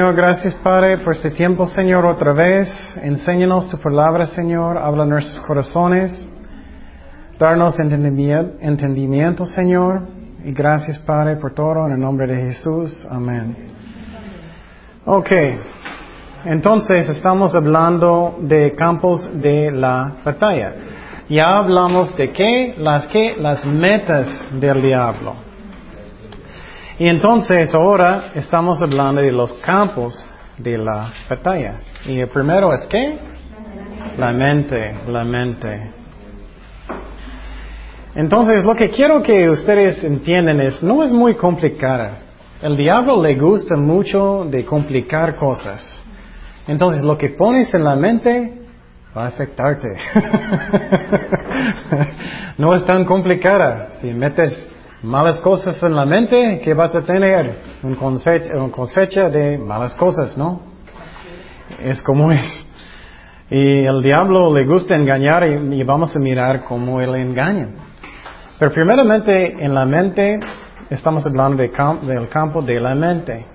Señor, gracias Padre por este tiempo, Señor, otra vez. Enséñanos tu palabra, Señor. Habla en nuestros corazones. Darnos entendimiento, Señor. Y gracias, Padre, por todo. En el nombre de Jesús. Amén. Ok. Entonces, estamos hablando de campos de la batalla. Ya hablamos de qué, las qué, las metas del diablo. Y entonces ahora estamos hablando de los campos de la batalla. Y el primero es qué? La mente, la mente. Entonces lo que quiero que ustedes entiendan es, no es muy complicada. El diablo le gusta mucho de complicar cosas. Entonces lo que pones en la mente va a afectarte. no es tan complicada. Si metes malas cosas en la mente, ¿qué vas a tener? Un cosecha, de malas cosas, ¿no? Es como es. Y el diablo le gusta engañar y, vamos a mirar cómo él engaña. Pero primeramente en la mente estamos hablando del campo de la mente.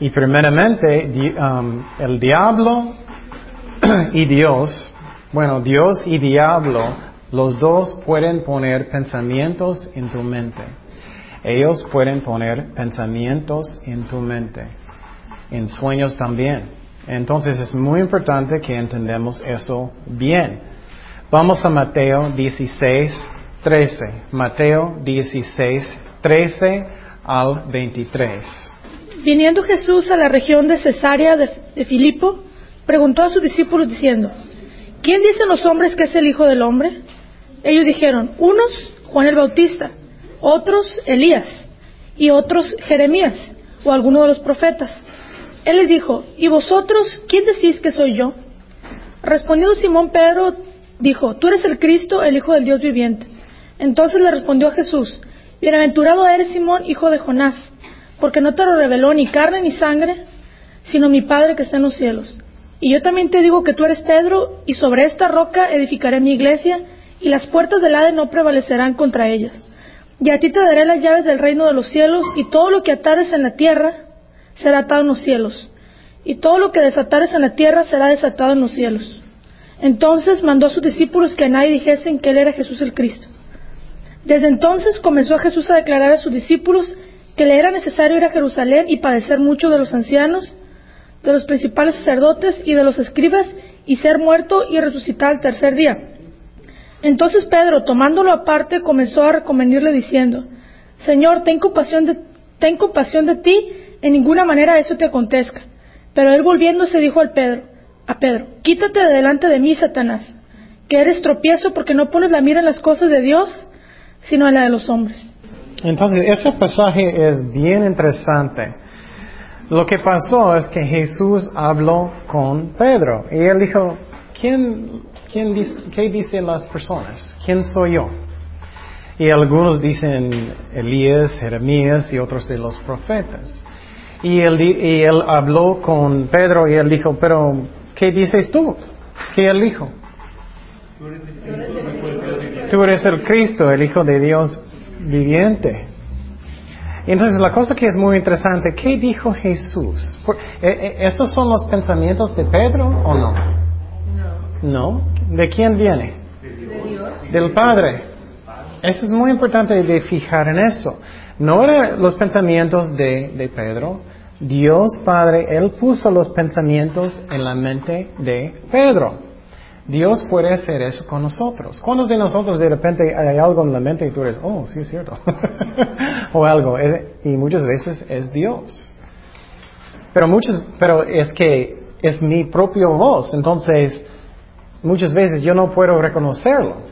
Y primeramente um, el diablo y Dios, bueno, Dios y diablo los dos pueden poner pensamientos en tu mente. Ellos pueden poner pensamientos en tu mente, en sueños también. Entonces es muy importante que entendamos eso bien. Vamos a Mateo 16, 13. Mateo 16, 13 al 23. Viniendo Jesús a la región de Cesarea de, de Filipo, preguntó a sus discípulos diciendo, ¿quién dicen los hombres que es el Hijo del Hombre? Ellos dijeron, unos Juan el Bautista, otros Elías y otros Jeremías o alguno de los profetas. Él les dijo, ¿y vosotros quién decís que soy yo? Respondiendo Simón Pedro, dijo, tú eres el Cristo, el Hijo del Dios viviente. Entonces le respondió a Jesús, Bienaventurado eres Simón, hijo de Jonás, porque no te lo reveló ni carne ni sangre, sino mi Padre que está en los cielos. Y yo también te digo que tú eres Pedro, y sobre esta roca edificaré mi iglesia, y las puertas del Hades no prevalecerán contra ella. Y a ti te daré las llaves del reino de los cielos, y todo lo que atares en la tierra será atado en los cielos, y todo lo que desatares en la tierra será desatado en los cielos. Entonces mandó a sus discípulos que a nadie dijesen que él era Jesús el Cristo. Desde entonces comenzó Jesús a declarar a sus discípulos que le era necesario ir a Jerusalén y padecer mucho de los ancianos, de los principales sacerdotes y de los escribas, y ser muerto y resucitar al tercer día. Entonces Pedro, tomándolo aparte, comenzó a recomendarle diciendo, Señor, ten compasión, de, ten compasión de ti, en ninguna manera eso te acontezca. Pero él volviéndose dijo al Pedro, a Pedro, quítate de delante de mí, Satanás, que eres tropiezo porque no pones la mira en las cosas de Dios, sino en la de los hombres. Entonces, ese pasaje es bien interesante. Lo que pasó es que Jesús habló con Pedro y él dijo, ¿quién ¿qué dicen las personas? ¿Quién soy yo? Y algunos dicen Elías, Jeremías y otros de los profetas. Y él, y él habló con Pedro y él dijo, pero ¿qué dices tú? ¿Qué él dijo? Tú eres el Cristo, el Hijo de Dios viviente. Entonces la cosa que es muy interesante, ¿qué dijo Jesús? Eh, eh, ¿Esos son los pensamientos de Pedro o no? No. No. ¿De quién viene? Del Padre. Eso es muy importante de fijar en eso. No eran los pensamientos de, de Pedro. Dios Padre, Él puso los pensamientos en la mente de Pedro. Dios puede hacer eso con nosotros. ¿Cuántos de nosotros de repente hay algo en la mente y tú eres, oh, sí es cierto? o algo. Y muchas veces es Dios. Pero muchos, pero es que es mi propio voz. Entonces, muchas veces yo no puedo reconocerlo.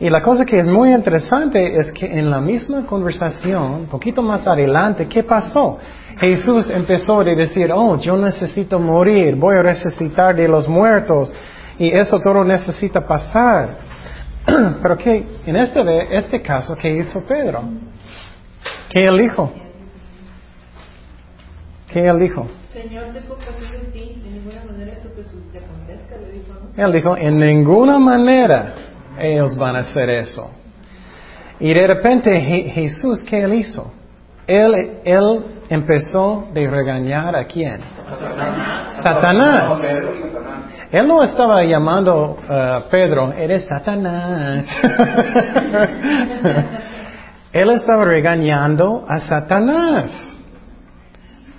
Y la cosa que es muy interesante es que en la misma conversación, un poquito más adelante, ¿qué pasó? Jesús empezó a decir, oh, yo necesito morir, voy a resucitar de los muertos, y eso todo necesita pasar. Pero que en este, este caso, ¿qué hizo Pedro? ¿Qué él dijo? ¿Qué él dijo? Señor, ti, ninguna manera eso te acontezca, le dijo, ¿no? Él dijo, en ninguna manera ellos van a hacer eso. Y de repente Jesús, ¿qué él hizo? él, él empezó de regañar a quién? Satanás. Él no estaba llamando a Pedro, eres Satanás. Él estaba regañando a Satanás.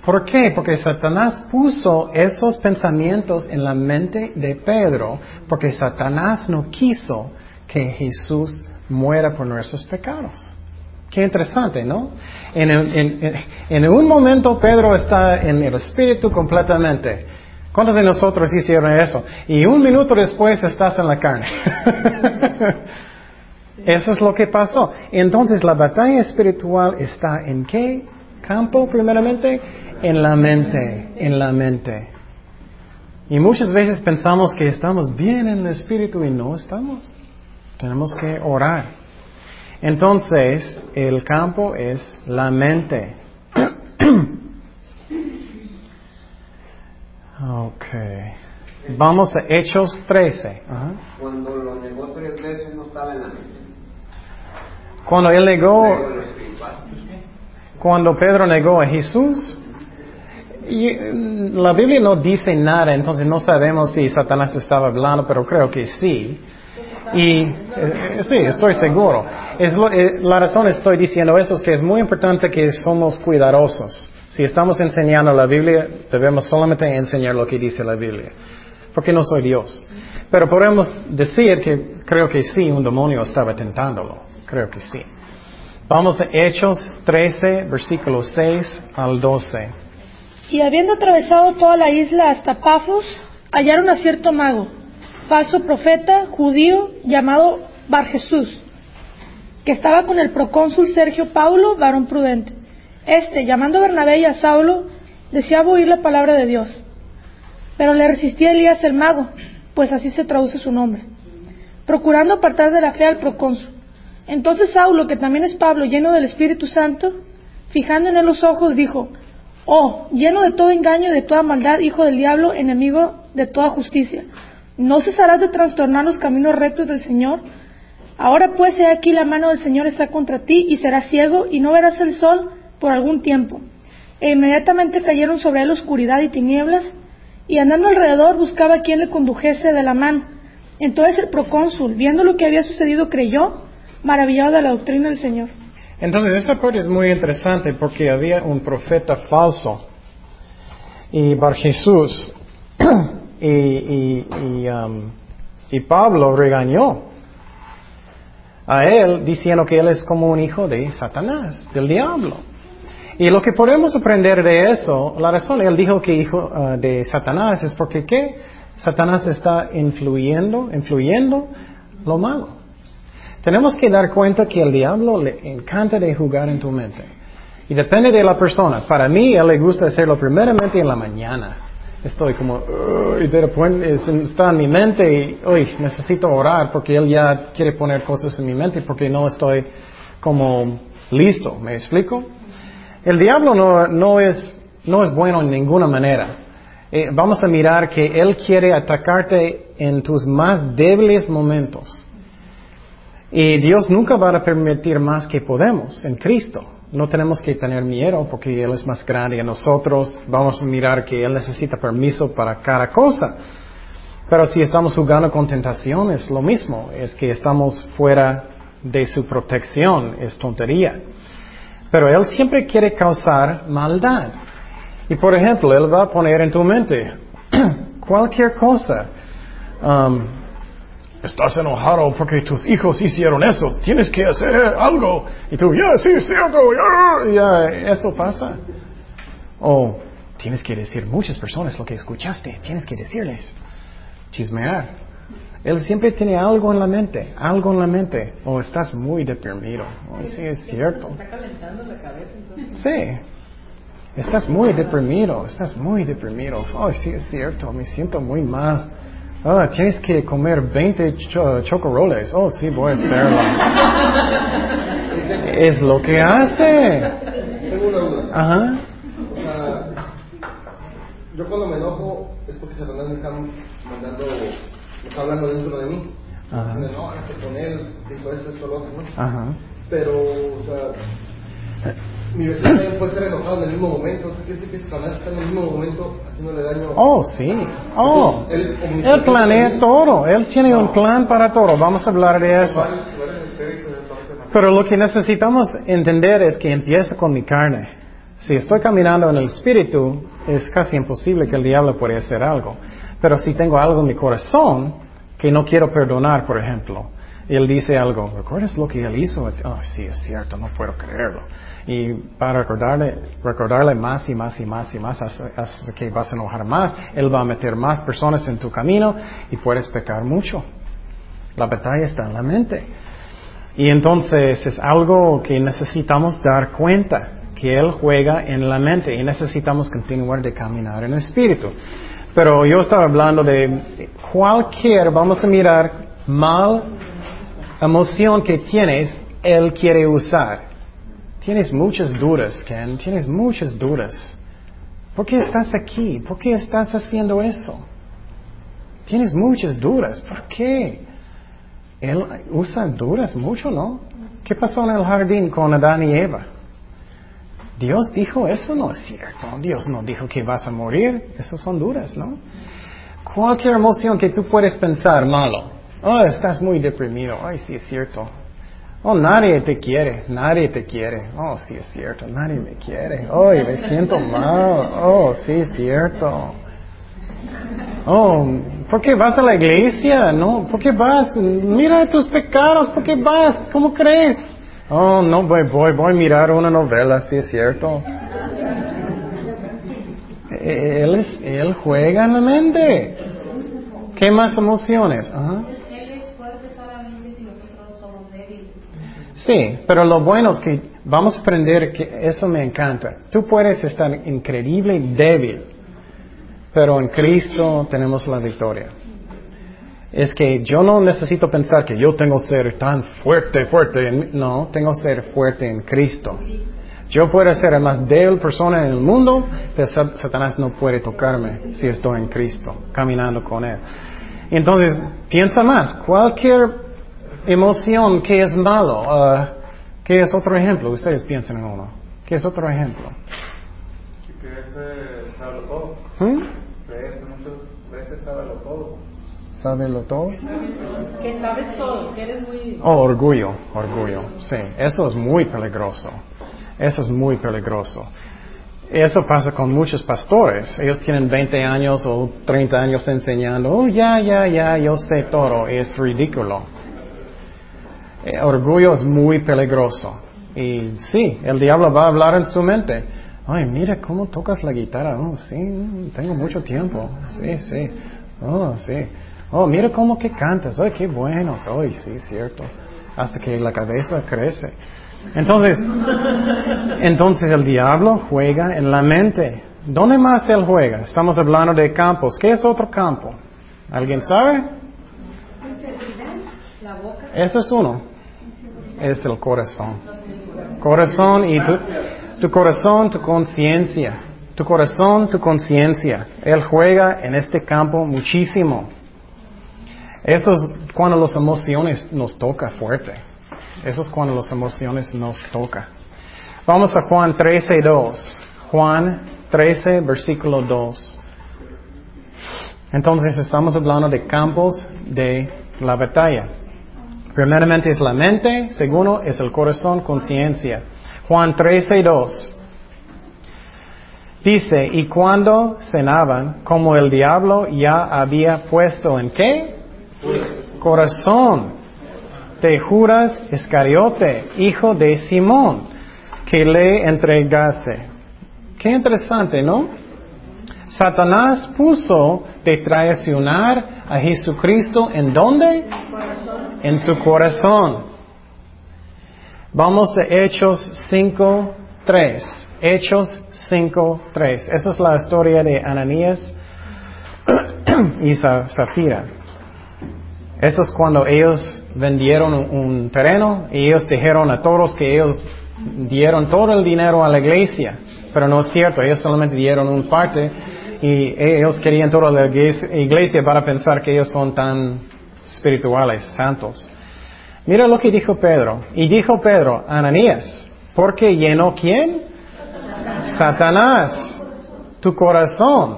¿Por qué? Porque Satanás puso esos pensamientos en la mente de Pedro, porque Satanás no quiso que Jesús muera por nuestros pecados. Qué interesante, ¿no? En, un momento Pedro está en el espíritu completamente. ¿Cuántos de nosotros hicieron eso? Y un minuto después estás en la carne. Eso es lo que pasó. Entonces la batalla espiritual está en qué campo primeramente? En la mente, en la mente. Y muchas veces pensamos que estamos bien en el espíritu y no estamos. Tenemos que orar. Entonces, el campo es la mente. ok. Vamos a Hechos 13. Cuando lo negó tres veces no estaba en la mente. Cuando él negó, cuando Pedro negó a Jesús, y mm, la Biblia no dice nada, entonces no sabemos si Satanás estaba hablando, pero creo que sí. Y eh, sí, estoy seguro. Es eh, la razón estoy diciendo eso es que es muy importante que somos cuidadosos. Si estamos enseñando la Biblia, debemos solamente enseñar lo que dice la Biblia. Porque no soy Dios. Pero podemos decir que creo que sí, un demonio estaba tentándolo. Creo que sí. Vamos a Hechos 13, versículos 6 al 12. Y habiendo atravesado toda la isla hasta Pafos, hallaron a cierto mago falso profeta judío llamado Bar Jesús, que estaba con el procónsul Sergio Paulo, varón prudente. Este, llamando a Bernabé y a Saulo, deseaba oír la palabra de Dios. Pero le resistía Elías el mago, pues así se traduce su nombre, procurando apartar de la fe al procónsul. Entonces Saulo, que también es Pablo, lleno del Espíritu Santo, fijando en él los ojos, dijo, Oh, lleno de todo engaño y de toda maldad, hijo del diablo, enemigo de toda justicia ¿No cesarás de trastornar los caminos rectos del Señor? Ahora pues he aquí la mano del Señor está contra ti y serás ciego y no verás el sol por algún tiempo. E inmediatamente cayeron sobre él oscuridad y tinieblas y andando alrededor buscaba a quien le condujese de la mano. Entonces el procónsul, viendo lo que había sucedido, creyó, maravillado de la doctrina del Señor. Entonces esa parte es muy interesante porque había un profeta falso y Bar Jesús y, um, y, Pablo regañó a él diciendo que él es como un hijo de Satanás, del diablo. Y lo que podemos aprender de eso, la razón él dijo que hijo uh, de Satanás es porque ¿qué? Satanás está influyendo, influyendo lo malo. Tenemos que dar cuenta que el diablo le encanta de jugar en tu mente. Y depende de la persona. Para mí, él le gusta hacerlo primeramente en la mañana estoy como, está en mi mente y uy, necesito orar porque Él ya quiere poner cosas en mi mente porque no estoy como listo. ¿Me explico? El diablo no, no, es, no es bueno en ninguna manera. Eh, vamos a mirar que Él quiere atacarte en tus más débiles momentos. Y Dios nunca va a permitir más que podemos en Cristo no tenemos que tener miedo porque Él es más grande que nosotros. Vamos a mirar que Él necesita permiso para cada cosa. Pero si estamos jugando con tentación es lo mismo, es que estamos fuera de su protección, es tontería. Pero Él siempre quiere causar maldad. Y por ejemplo, Él va a poner en tu mente cualquier cosa. Um, estás enojado porque tus hijos hicieron eso, tienes que hacer algo. Y tú, ya, sí, cierto, ya, eso pasa. O tienes que decir muchas personas lo que escuchaste, tienes que decirles, chismear. Él siempre tiene algo en la mente, algo en la mente. O estás muy deprimido. Oh, sí, es cierto. ¿Está calentando la cabeza entonces? Sí. Estás muy deprimido, estás muy deprimido. Oh, sí, es cierto, me siento muy mal. Ah, tienes que comer 20 chocoroles. Oh, sí, voy a hacerlo. es lo que hace. Tengo una duda. Ajá. O sea, yo cuando me enojo es porque Satanás me está mandando, me está hablando dentro de mí. Ajá. no, hazte con él, dijo esto, esto, lo otro, ¿no? Ajá. Pero, o sea, mi vecino también puede estar enojado en el mismo momento. ¿Qué quiere decir que Satanás está en el mismo momento haciéndole daño? Oh, sí. Oh, Él él planea todo. Él tiene un plan para todo. Vamos a hablar de eso. Pero lo que necesitamos entender es que empieza con mi carne. Si estoy caminando en el espíritu, es casi imposible que el diablo pueda hacer algo. Pero si tengo algo en mi corazón que no quiero perdonar, por ejemplo, él dice algo, ¿recuerdas lo que él hizo? Oh, sí, es cierto, no puedo creerlo. Y para recordarle, recordarle más y más y más y más hasta, hasta que vas a enojar más, él va a meter más personas en tu camino y puedes pecar mucho. La batalla está en la mente. Y entonces es algo que necesitamos dar cuenta, que Él juega en la mente y necesitamos continuar de caminar en el Espíritu. Pero yo estaba hablando de cualquier, vamos a mirar, mal emoción que tienes, Él quiere usar. Tienes muchas dudas, Ken, tienes muchas dudas. ¿Por qué estás aquí? ¿Por qué estás haciendo eso? Tienes muchas dudas. ¿Por qué? Él usa duras mucho, ¿no? ¿Qué pasó en el jardín con Adán y Eva? Dios dijo, eso no es cierto. Dios no dijo que vas a morir. Eso son duras, ¿no? Cualquier emoción que tú puedes pensar malo. Oh, estás muy deprimido. Ay, sí, es cierto. Oh, nadie te quiere. Nadie te quiere. Oh, sí, es cierto. Nadie me quiere. Oh, me siento mal. Oh, sí, es cierto. Oh, ¿por qué vas a la iglesia? No, ¿por qué vas? Mira tus pecados, ¿por qué vas? ¿Cómo crees? Oh, no voy, voy, voy a mirar una novela, sí es cierto. Él, es, él juega en la mente. ¿Qué más emociones? Ajá. Él es fuerte solamente si nosotros somos débiles. Sí, pero lo bueno es que vamos a aprender que eso me encanta. Tú puedes estar increíble débil, pero en Cristo tenemos la victoria. Es que yo no necesito pensar que yo tengo que ser tan fuerte, fuerte. en- no, tengo ser fuerte en Cristo. Yo puedo ser la más débil persona en el mundo, pero Sat- Satanás no puede tocarme si estoy en Cristo, caminando con Él. Entonces, piensa más. Cualquier emoción que es malo, ah, ¿qué es otro ejemplo? Ustedes piensen en uno. ¿Qué es otro ejemplo? Que ese sabe todo. Ese muchas veces sabe todo. ¿Sábelo todo? Que sabes todo, que eres muy... Oh, orgullo, orgullo. Sí, eso es muy peligroso. Eso es muy peligroso. Eso pasa con muchos pastores. Ellos tienen 20 años o 30 años enseñando, oh, ya, ya, ya, yo sé todo. Es ridículo. Eh, orgullo es muy peligroso. Y sí, el diablo va a hablar en su mente. Ay, mira cómo tocas la guitarra. Oh, sí, tengo mucho tiempo. Sí, sí. Oh, sí. Oh, mira cómo que cantas. Ay, qué bueno. Ay, sí, cierto. Hasta que la cabeza crece. Entonces, entonces el diablo juega en la mente. ¿Dónde más él juega? Estamos hablando de campos. ¿Qué es otro campo? ¿Alguien sabe? La boca. Ese es uno. Es el corazón. Corazón y tu, tu corazón, tu conciencia. Tu corazón, tu conciencia. Él juega en este campo muchísimo. Eso es cuando las emociones nos toca fuerte. Eso es cuando las emociones nos toca. Vamos a Juan 13, 2. Juan 13, versículo 2. Entonces estamos hablando de campos de la batalla. Primeramente es la mente, segundo es el corazón, conciencia. Juan 13, 2. Dice, y cuando cenaban, como el diablo ya había puesto en qué? Corazón de Judas Iscariote, hijo de Simón, que le entregase. Qué interesante, ¿no? Satanás puso de traicionar a Jesucristo en dónde? En su corazón. Vamos a Hechos 5, 3. Hechos 5, 3. Esa es la historia de Ananías y Zafira. Eso es cuando ellos vendieron un terreno y ellos dijeron a todos que ellos dieron todo el dinero a la iglesia. Pero no es cierto, ellos solamente dieron un parte y ellos querían toda la iglesia- para pensar que ellos son tan espirituales, santos. Mira lo que dijo Pedro. Y dijo Pedro, Ananías, Porque llenó quién? Satanás, tu corazón,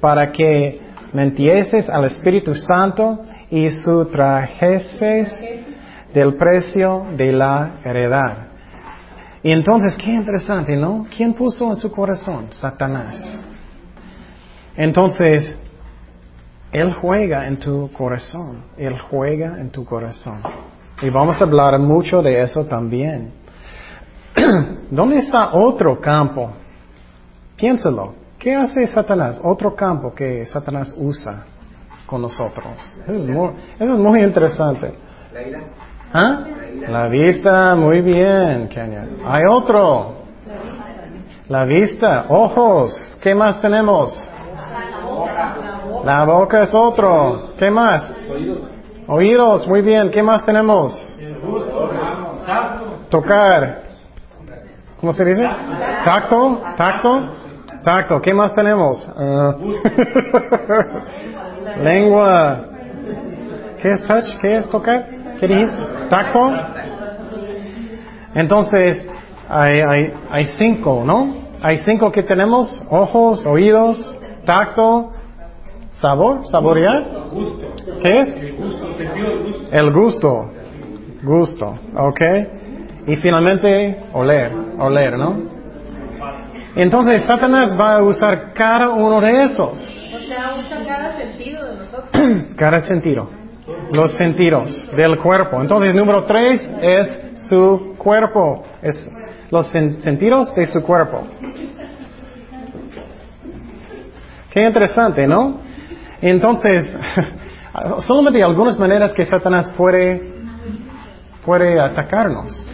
para que mentieses al Espíritu Santo y sustrajeses del precio de la heredad. Y entonces, qué interesante, ¿no? ¿Quién puso en su corazón? Satanás. Entonces, Él juega en tu corazón. Él juega en tu corazón. Y vamos a hablar mucho de eso también. ¿Dónde está otro campo? Piénsalo. ¿Qué hace Satanás? Otro campo que Satanás usa con nosotros. Eso es muy, eso es muy interesante. ¿Ah? La vista, muy bien, Kenya. Hay otro. La vista, ojos. ¿Qué más tenemos? La boca es otro. ¿Qué más? Oídos, muy bien. ¿Qué más tenemos? Tocar. ¿Cómo se dice? Tacto, tacto, tacto. ¿Qué más tenemos? Ah. Lengua. ¿Qué es touch? ¿Qué es tocar? ¿Qué? ¿Tacto? Entonces, hay, hay, hay cinco, ¿no? Hay cinco que tenemos. Ojos, oídos, tacto, sabor, saborear. ¿Qué es? El gusto. Gusto, ¿ok? Y finalmente, oler, oler, ¿no? Entonces, Satanás va a usar cada uno de esos. O sea, usa cada sentido de nosotros. cada sentido. Los sentidos del cuerpo. Entonces, número tres es su cuerpo. Es los sentidos de su cuerpo. Qué interesante, ¿no? Entonces, solamente algunas maneras que Satanás puede, puede atacarnos.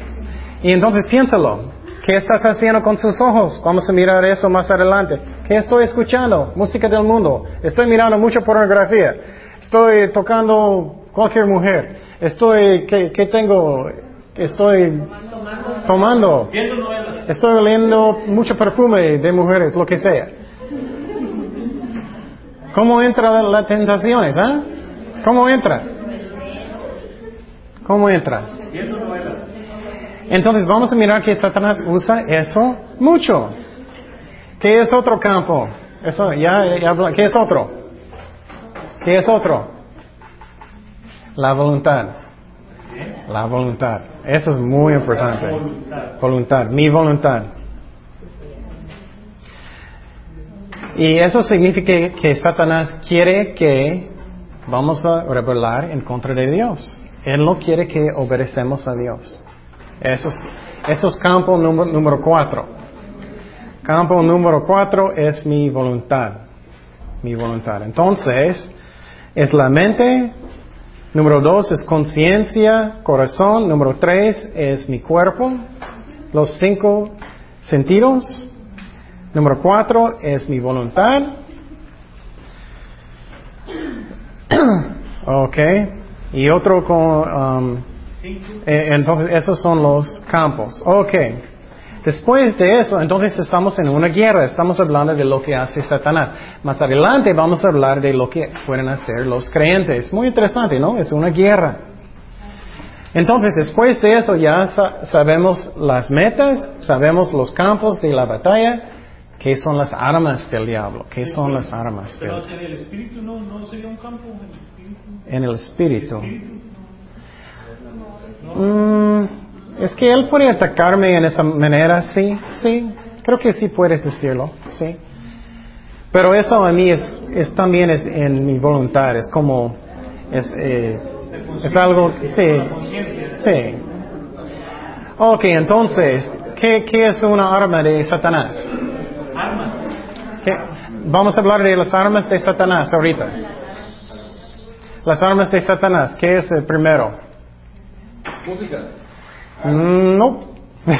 Y entonces piénsalo. ¿Qué estás haciendo con sus ojos? Vamos a mirar eso más adelante. ¿Qué estoy escuchando? Música del mundo. Estoy mirando mucha pornografía. Estoy tocando cualquier mujer. Estoy, ¿qué, qué tengo? Estoy tomando. Estoy oliendo mucho perfume de mujeres, lo que sea. ¿Cómo entra las tentaciones? ¿ah? ¿Cómo entra? ¿Cómo entra? Entonces vamos a mirar que Satanás usa eso mucho. ¿Qué es otro campo? Eso, ya, ya, ¿Qué es otro? ¿Qué es otro? La voluntad. La voluntad. Eso es muy importante. Voluntad. Mi voluntad. Y eso significa que Satanás quiere que vamos a rebelar en contra de Dios. Él no quiere que obedecemos a Dios. Eso es, campo número, número cuatro. Campo número cuatro es mi voluntad. Mi voluntad. Entonces, es la mente. Número dos es conciencia, corazón. Número tres es mi cuerpo. Los cinco sentidos. Número cuatro es mi voluntad. ok. Y otro con... Um, eh, entonces, esos son los campos. Ok. Después de eso, entonces estamos en una guerra. Estamos hablando de lo que hace Satanás. Más adelante vamos a hablar de lo que pueden hacer los creyentes. Muy interesante, ¿no? Es una guerra. Entonces, después de eso ya sabemos las metas, sabemos los campos de la batalla, qué son las armas del diablo, qué son las armas del Pero en el espíritu no, no sería un campo. En el espíritu. Mm, es que él puede atacarme en esa manera, sí, sí. Creo que sí puedes decirlo, sí. Pero eso a mí es, es también es en mi voluntad, es como, es, eh, es algo, sí, sí. Ok, entonces, ¿qué, ¿qué es una arma de Satanás? Vamos a hablar de las armas de Satanás ahorita. Las armas de Satanás, ¿qué es el primero? Música. Mm, No.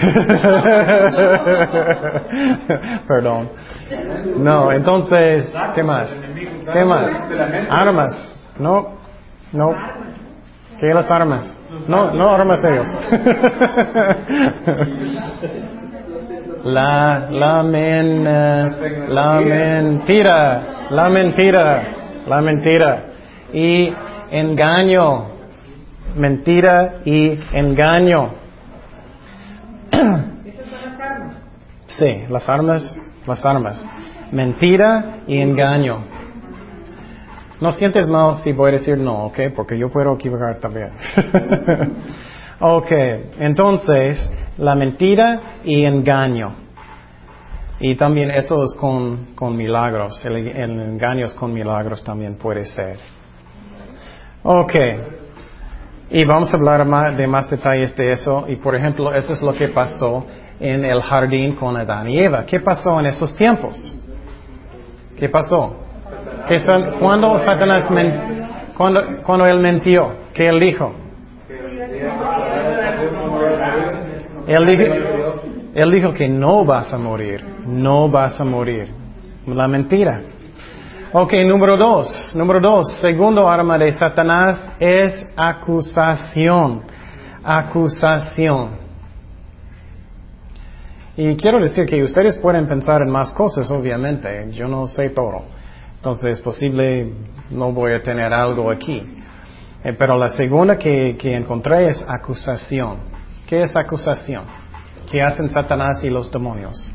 Perdón. No, entonces, ¿qué más? ¿Qué más? Armas. No, no. ¿Qué las armas? No, no armas de Dios. La, la, men, la mentira, la mentira, la mentira. Y engaño, mentira y engaño. Sí, las armas, las armas. Mentira y engaño. No sientes mal si voy a decir no, ¿ok? Porque yo puedo equivocar también. ok, entonces, la mentira y engaño. Y también eso es con, con milagros. El, el engaño es con milagros también puede ser. Ok. Y vamos a hablar de más detalles de eso. Y por ejemplo, eso es lo que pasó en el jardín con Adán y Eva. ¿Qué pasó en esos tiempos? ¿Qué pasó? ¿Qué son, cuando Satanás cuando, cuando él mintió? ¿Qué él dijo? Él dijo, él dijo que no vas a morir, no vas a morir. La mentira. Ok, número dos, número dos, segundo arma de Satanás es acusación, acusación. Y quiero decir que ustedes pueden pensar en más cosas, obviamente, yo no sé todo. Entonces es posible no voy a tener algo aquí. Eh, pero la segunda que, que encontré es acusación. ¿Qué es acusación? ¿Qué hacen Satanás y los demonios?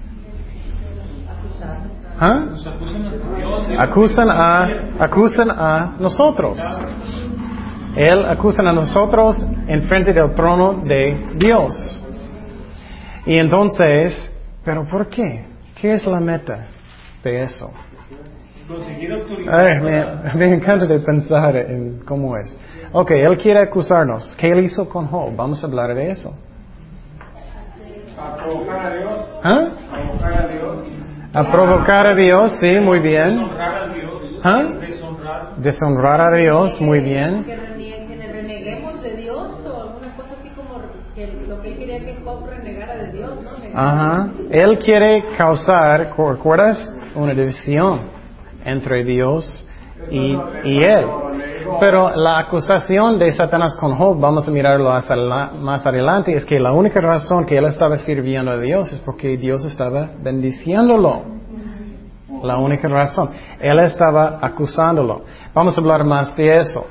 ¿Ah? Acusan a, acusan a nosotros. Él acusan a nosotros en frente del trono de Dios. Y entonces, ¿pero por qué? ¿Qué es la meta de eso? Ay, me, me, encanta de pensar en cómo es. Ok, él quiere acusarnos. ¿Qué él hizo con Job? Vamos a hablar de eso. A provocar a Dios. ¿Ah? A provocar a Dios. A provocar a Dios, sí, muy bien. Deshonrar a Dios. ¿Ah? Deshonrar. Deshonrar a Dios, muy bien. Que, renie- que reneguemos de Dios o alguna cosa así como que lo que él quería que Job renegara de Dios, ¿no? Ajá. Él quiere causar, ¿recuerdas? Una división entre Dios y, él. Pero la acusación de Satanás con Job, vamos a mirarlo más adelante, es que la única razón que él estaba sirviendo a Dios es porque Dios estaba bendiciéndolo. La única razón. Él estaba acusándolo. Vamos a hablar más de eso.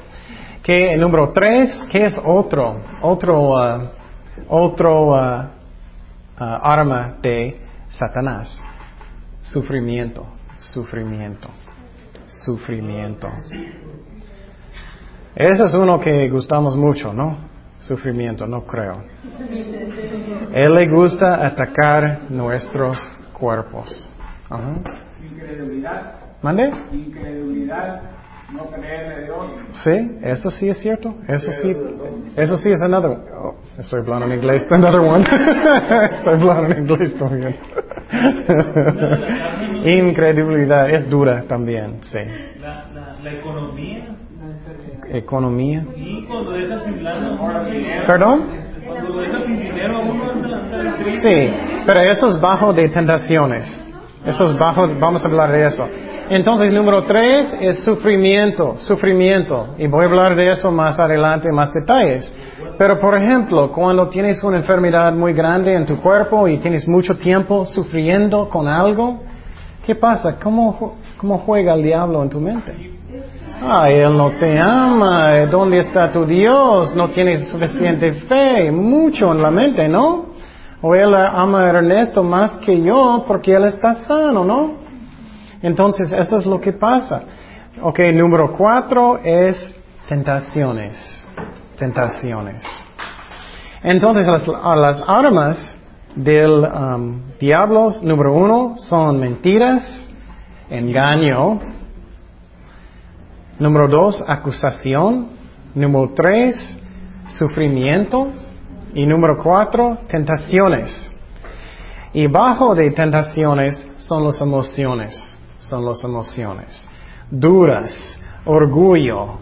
Que el número tres, ¿qué es otro? Otro, ah, otro ah, ah, arma de Satanás. Sufrimiento, sufrimiento, sufrimiento. Ese es uno que gustamos mucho, ¿no? Sufrimiento, no creo. Él le gusta atacar nuestros cuerpos. Ajá. Incredulidad. ¿Mande? Incredulidad. No creerle Dios. Sí, eso sí es cierto. Eso sí, eso sí es another. Oh, estoy hablando en inglés. Another one. estoy hablando en inglés también. Incredulidad es dura también, sí. La, la, la economía. Economía. Y cuando dejas sin lana, uno que- ¿Perdón? Cuando lo dejas sin dinero, a uno anda anda triste. Sí, pero eso es bajo de tentaciones. Eso es bajo, vamos a hablar de eso. Entonces, número tres es sufrimiento, sufrimiento. Y voy a hablar de eso más adelante, más detalles. Pero, por ejemplo, cuando tienes una enfermedad muy grande en tu cuerpo y tienes mucho tiempo sufriendo con algo, ¿qué pasa? ¿Cómo, cómo juega el diablo en tu mente? Ay, Él no te ama. ¿Dónde está tu Dios? No tienes suficiente fe. Mucho en la mente, ¿no? O Él ama a Ernesto más que yo porque Él está sano, ¿no? Entonces, eso es lo que pasa. Ok, número cuatro es tentaciones. Tentaciones. Entonces, las, armas del um, diablo, número uno, son mentiras, engaño, Número dos, acusación. Número tres, sufrimiento. Y número cuatro, tentaciones. Y bajo de tentaciones son las emociones. Son las emociones. Duras, orgullo,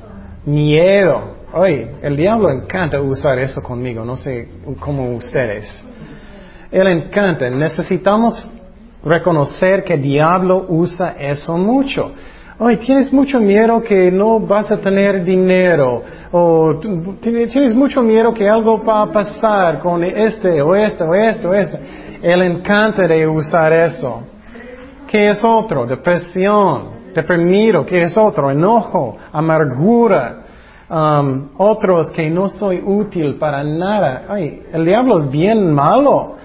miedo. Oye, el diablo encanta usar eso conmigo. No sé cómo ustedes. Él encanta. Necesitamos reconocer que el diablo usa eso mucho. Oye, tienes mucho miedo que no vas a tener dinero, o tienes mucho miedo que algo va a pasar con este, o este, o este, o este. Él encanta de usar eso. ¿Qué es otro? Depresión, deprimido, ¿qué es otro? Enojo, amargura, um, otros que no soy útil para nada. Ay, el diablo es bien malo.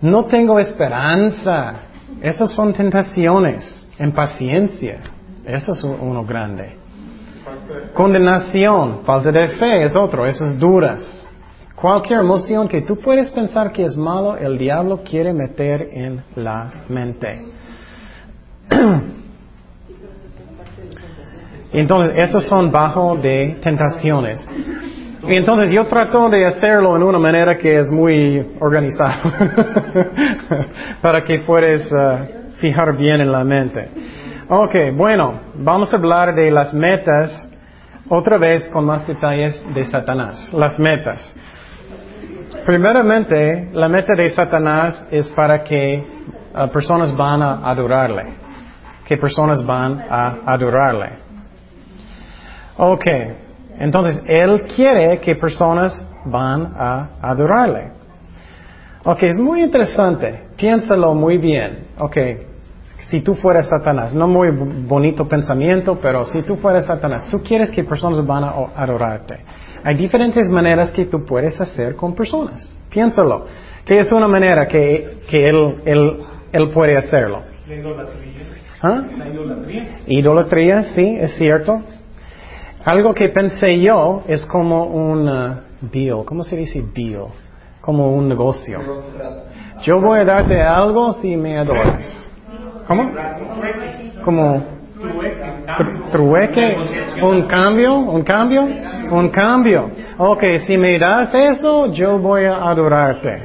No tengo esperanza. Esas son tentaciones. Impaciencia. Eso es uno grande. Condenación, falta de fe es otro, esas duras. Cualquier emoción que tú puedes pensar que es malo, el diablo quiere meter en la mente. Entonces, esos son bajo de tentaciones. Y entonces yo trato de hacerlo en una manera que es muy organizada, para que puedas uh, fijar bien en la mente. Ok, bueno, vamos a hablar de las metas otra vez con más detalles de Satanás. Las metas. Primeramente, la meta de Satanás es para que uh, personas van a adorarle. Que personas van a adorarle. Ok, entonces él quiere que personas van a adorarle. Ok, es muy interesante. Piénsalo muy bien. Ok, si tú fueras Satanás, no muy bonito pensamiento, pero si tú fueras Satanás, tú quieres que personas van a adorarte. Hay diferentes maneras que tú puedes hacer con personas. Piénsalo. Que es una manera que, que él, él, él puede hacerlo. La idolatría. ¿Ah? La idolatría. Idolatría, sí, es cierto. Algo que pensé yo es como un deal. ¿Cómo se dice deal? Como un negocio. Yo voy a darte algo si me adoras. ¿Cómo? Como tr- trueque, un cambio, un cambio, un cambio. Ok, si me das eso, yo voy a adorarte.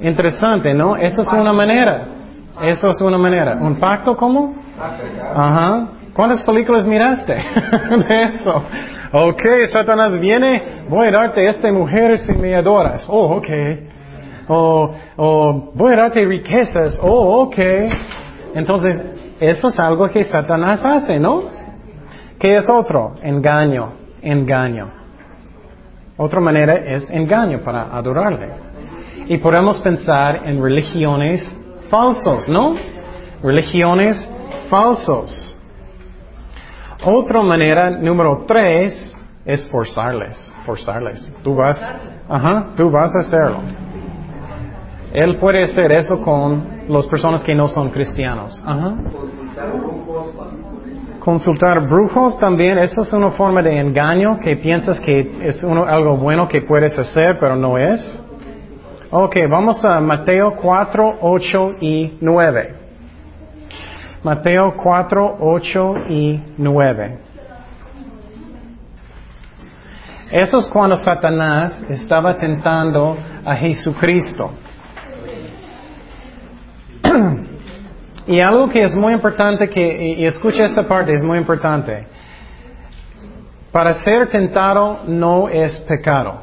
Interesante, ¿no? Eso es una manera. Eso es una manera. ¿Un pacto cómo? Ajá. ¿Cuántas películas miraste de eso? Ok, Satanás viene, voy a darte esta mujer si me adoras. Oh, ok. O, o voy a darte riquezas. Oh, ok. Entonces, eso es algo que Satanás hace, ¿no? ¿Qué es otro? Engaño, engaño. Otra manera es engaño para adorarle. Y podemos pensar en religiones falsos, ¿no? Religiones falsos. Otra manera, número tres, es forzarles, forzarles. Tú vas, ajá, tú vas a hacerlo. Él puede hacer eso con las personas que no son cristianos. Ajá. Consultar brujos también, eso es una forma de engaño que piensas que es uno, algo bueno que puedes hacer, pero no es. Ok, vamos a Mateo 4, 8 y 9. Mateo 4, 8 y 9. Eso es cuando Satanás estaba tentando a Jesucristo. y algo que es muy importante que, y, escucha esta parte, es muy importante. Para ser tentado no es pecado.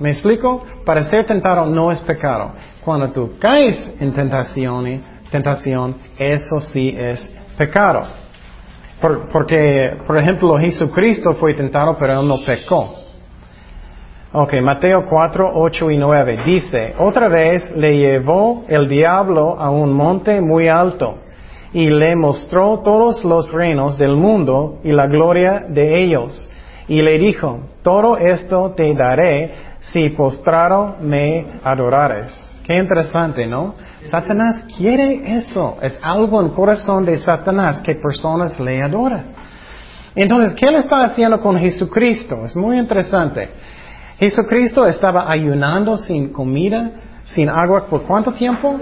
¿Me explico? Para ser tentado no es pecado. Cuando tú caes en tentación, tentación, eso sí es pecado. Por- porque, por ejemplo, Jesucristo fue tentado, pero él no pecó. Ok, Mateo 4, 8 y 9 dice, otra vez le llevó el diablo a un monte muy alto y le mostró todos los reinos del mundo y la gloria de ellos. Y le dijo, todo esto te daré si postrado me adorares. Qué interesante, ¿no? Satanás quiere eso. Es algo en el corazón de Satanás que personas le adoran. Entonces, ¿qué le está haciendo con Jesucristo? Es muy interesante. Jesucristo estaba ayunando sin comida, sin agua, ¿por cuánto tiempo?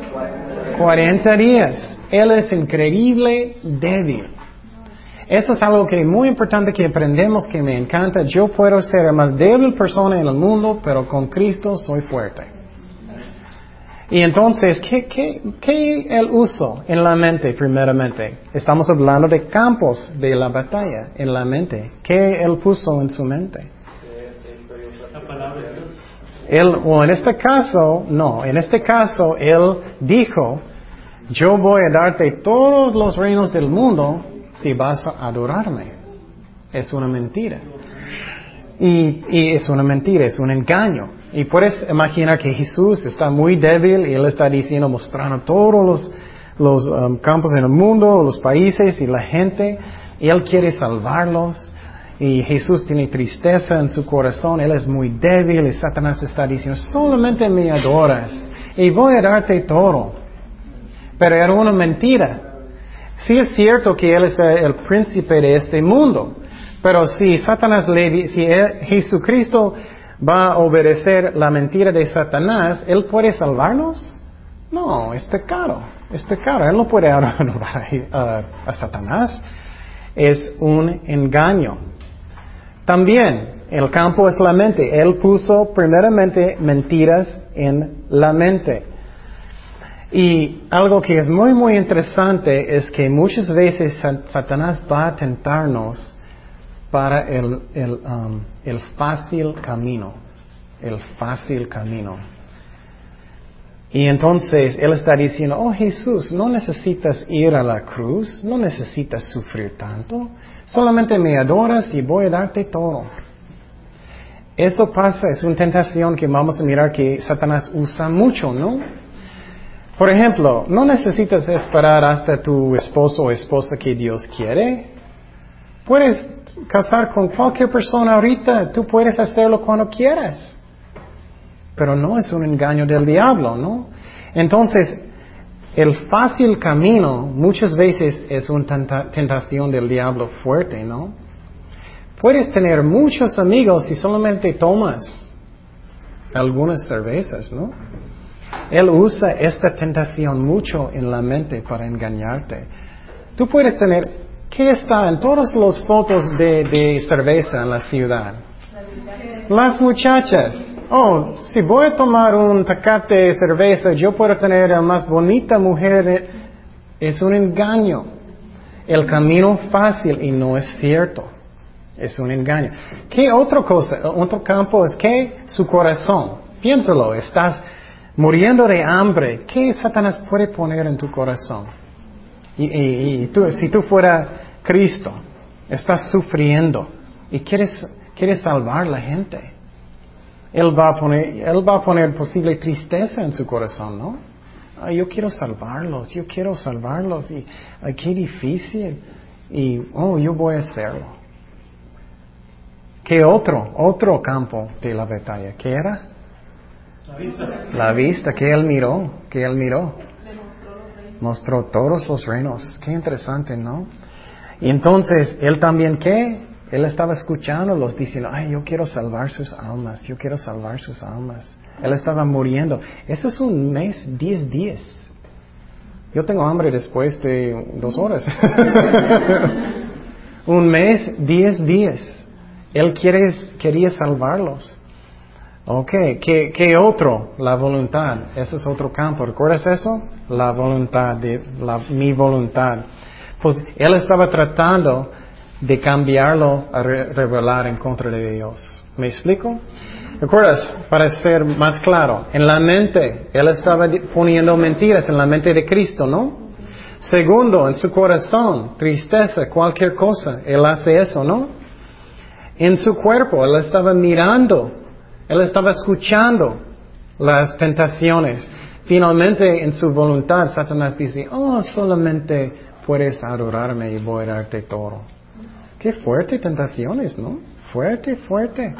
40 días. Él es increíble débil. Eso es algo que es muy importante que aprendemos, que me encanta. Yo puedo ser la más débil persona en el mundo, pero con Cristo soy fuerte. Y entonces, ¿qué, qué, qué el uso en la mente primeramente? Estamos hablando de campos de la batalla en la mente. ¿Qué él puso en su mente? Él, o en este caso, no, en este caso él dijo, yo voy a darte todos los reinos del mundo si vas a adorarme. Es una mentira. Y, y es una mentira, es un engaño. Y puedes imaginar que Jesús está muy débil y él está diciendo, mostrando todos los, los um, campos en el mundo, los países y la gente. Y él quiere salvarlos. Y Jesús tiene tristeza en su corazón, él es muy débil y Satanás está diciendo, solamente me adoras y voy a darte todo. Pero era una mentira. Sí es cierto que Él es el príncipe de este mundo, pero si Satanás le, si Jesucristo va a obedecer la mentira de Satanás, ¿Él puede salvarnos? No, es pecado, es pecado. Él no puede adorar a Satanás. Es un engaño. También, el campo es la mente. Él puso primeramente mentiras en la mente. Y algo que es muy, muy interesante es que muchas veces Satanás va a tentarnos para el, el, um, el fácil camino, el fácil camino. Y entonces Él está diciendo, oh Jesús, no necesitas ir a la cruz, no necesitas sufrir tanto, solamente me adoras y voy a darte todo. Eso pasa, es una tentación que vamos a mirar que Satanás usa mucho, ¿no? Por ejemplo, no necesitas esperar hasta tu esposo o esposa que Dios quiere. Puedes casar con cualquier persona ahorita, tú puedes hacerlo cuando quieras. Pero no es un engaño del diablo, ¿no? Entonces, el fácil camino muchas veces es una tentación del diablo fuerte, ¿no? Puedes tener muchos amigos si solamente tomas algunas cervezas, ¿no? Él usa esta tentación mucho en la mente para engañarte. Tú puedes tener, ¿qué está en todas las fotos de, cerveza en la ciudad? Las muchachas. Oh, si voy a tomar un tacate de cerveza, yo puedo tener la más bonita mujer. Es un engaño. El camino fácil y no es cierto. Es un engaño. ¿Qué otra cosa? Otro campo es que su corazón. Piénsalo, estás muriendo de hambre, ¿qué Satanás puede poner en tu corazón? Y, tú, si tú fuera Cristo, estás sufriendo y quieres, quieres salvar a la gente. Él va a poner, él va a poner posible tristeza en su corazón, ¿no? yo quiero salvarlos, yo quiero salvarlos y ay, qué difícil y oh, yo voy a hacerlo. ¿Qué otro, otro campo de la batalla? ¿Qué era? La vista. que él miró, que él miró. Mostró todos los reinos. Qué interesante, ¿no? Y entonces, él también, ¿qué? Él estaba escuchándolos diciendo, ay, yo quiero salvar sus almas, yo quiero salvar sus almas. Él estaba muriendo. Eso es un mes, diez días. Yo tengo hambre después de dos horas. un mes, diez días. Él quiere, quería salvarlos. Ok, ¿Qué, otro? La voluntad. Eso es otro campo. ¿Recuerdas eso? La voluntad, de, mi voluntad. Pues él estaba tratando de cambiarlo a revelar en contra de Dios. ¿Me explico? ¿Recuerdas? Para ser más claro, en la mente, él estaba poniendo mentiras en la mente de Cristo, ¿no? Segundo, en su corazón, tristeza, cualquier cosa, él hace eso, ¿no? En su cuerpo, él estaba mirando él estaba escuchando las tentaciones. Finalmente, en su voluntad, Satanás dice, oh, solamente puedes adorarme y voy a darte todo. Qué fuerte tentaciones, ¿no? Fuerte, fuerte.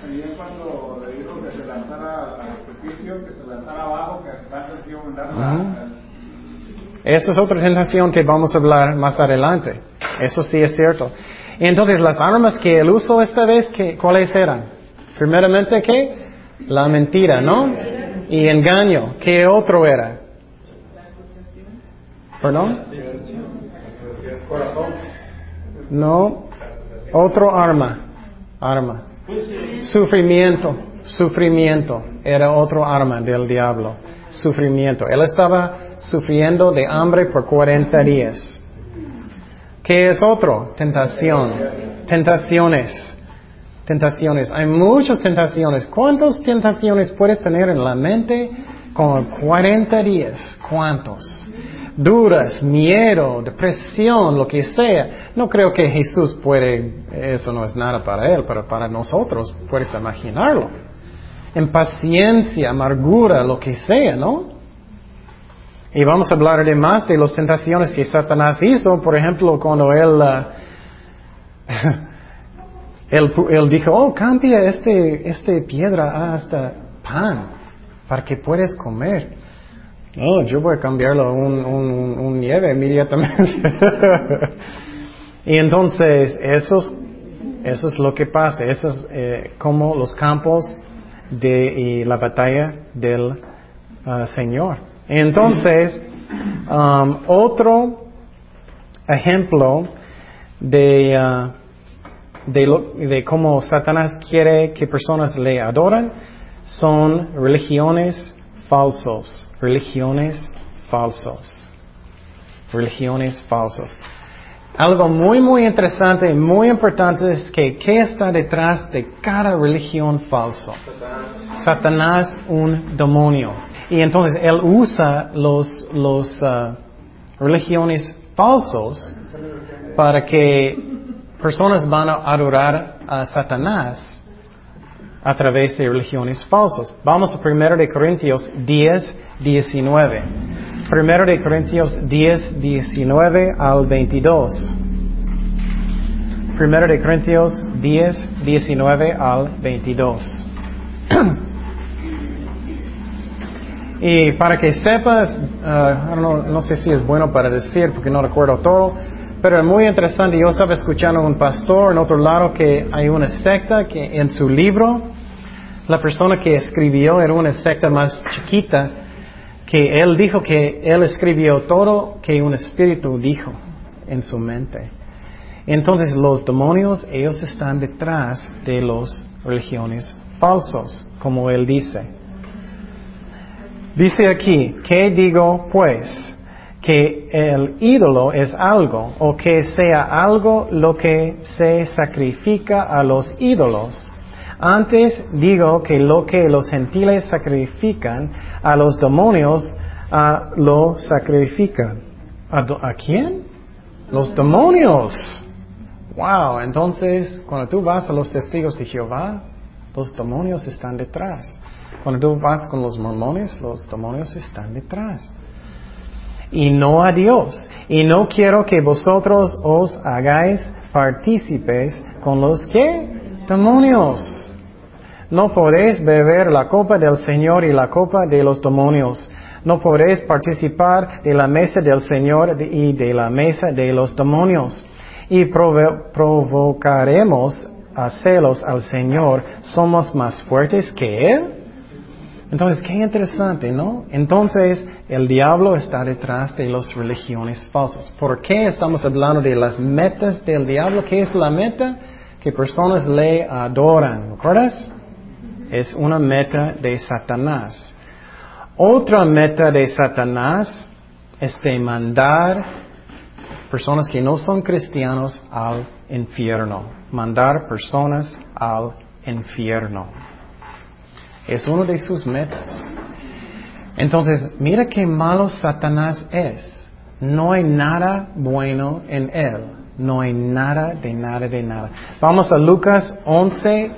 También cuando le dijo que se lanzara al que se lanzara abajo, que esa es otra tentación que vamos a hablar más adelante. Eso sí es cierto. Entonces, las armas que él usó esta vez, ¿cuáles eran? Primeramente, ¿qué? La mentira, ¿no? Y engaño. ¿Qué otro era? ¿Perdón? No. Otro arma. Arma. Sufrimiento. Sufrimiento. Era otro arma del diablo. Sufrimiento. Él estaba sufriendo de hambre por 40 días. ¿Qué es otro? Tentación. Tentaciones tentaciones. Hay muchas tentaciones. ¿Cuántas tentaciones puedes tener en la mente con 40 días? ¿Cuántos? Duras, miedo, depresión, lo que sea. No creo que Jesús puede, eso no es nada para Él, pero para nosotros puedes imaginarlo. Impaciencia, amargura, lo que sea, ¿no? Y vamos a hablar de más de las tentaciones que Satanás hizo, por ejemplo, cuando él uh, Él, dijo, oh, cambia este, este piedra hasta pan. para que puedas comer. Oh, yo voy a cambiarlo a un, nieve inmediatamente. y entonces, eso es, lo que pasa. Eso es eh, como los campos de la batalla del ah, Señor. Entonces, um, otro ejemplo de, ah, de, lo- de cómo Satanás quiere que personas le adoran son religiones falsos. Religiones falsos. Religiones falsos. Algo muy, muy interesante y muy importante es que ¿qué está detrás de cada religión falso? Satanás, un demonio. Y entonces él usa los, los ah, religiones falsos para que personas van a adorar a Satanás a través de religiones falsas. Vamos a 1 de Corintios 10, 19. 1 de Corintios 10, 19 al 22. 1 de Corintios 10, 19 al 22. Y para que sepas, ah, no, no sé si es bueno para decir porque no recuerdo todo, pero es muy interesante. Yo estaba escuchando a un pastor en otro lado que hay una secta que en su libro, la persona que escribió era una secta más chiquita, que él dijo que él escribió todo que un espíritu dijo en su mente. Entonces los demonios, ellos están detrás de las religiones falsos, como él dice. Dice aquí, ¿qué digo pues? Que el ídolo es algo, o que sea algo lo que se sacrifica a los ídolos. Antes digo que lo que los gentiles sacrifican a los demonios, a lo sacrifican. ¿A, a quién? Los demonios. Wow, entonces cuando tú vas a los testigos de Jehová, los demonios están detrás. Cuando tú vas con los mormones, los demonios están detrás. Y no a Dios. Y no quiero que vosotros os hagáis partícipes con los que demonios. No podéis beber la copa del Señor y la copa de los demonios. No podéis participar de la mesa del Señor y de la mesa de los demonios. Y provocaremos a celos al Señor. ¿Somos más fuertes que Él? Entonces, qué interesante, ¿no? Entonces, el diablo está detrás de las religiones falsas. ¿Por qué estamos hablando de las metas del diablo? ¿Qué es la meta? Que personas le adoran, ¿recuerdas? Es una meta de Satanás. Otra meta de Satanás es de mandar personas que no son cristianos al infierno. Mandar personas al infierno. Es uno de sus metas. Entonces, mira qué malo Satanás es. No hay nada bueno en él. No hay nada de nada de nada. Vamos a Lucas 11,